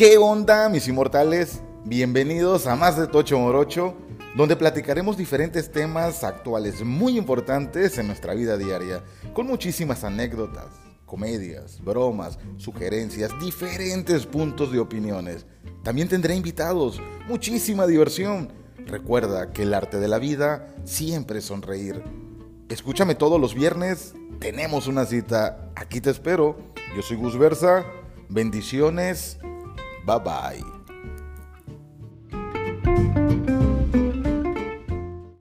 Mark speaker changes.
Speaker 1: ¿Qué onda, mis inmortales? Bienvenidos a Más de Tocho Morocho, donde platicaremos diferentes temas actuales muy importantes en nuestra vida diaria, con muchísimas anécdotas, comedias, bromas, sugerencias, diferentes puntos de opiniones. También tendré invitados, muchísima diversión. Recuerda que el arte de la vida siempre es sonreír. Escúchame todos los viernes, tenemos una cita, aquí te espero. Yo soy Gus Versa, bendiciones, bye bye.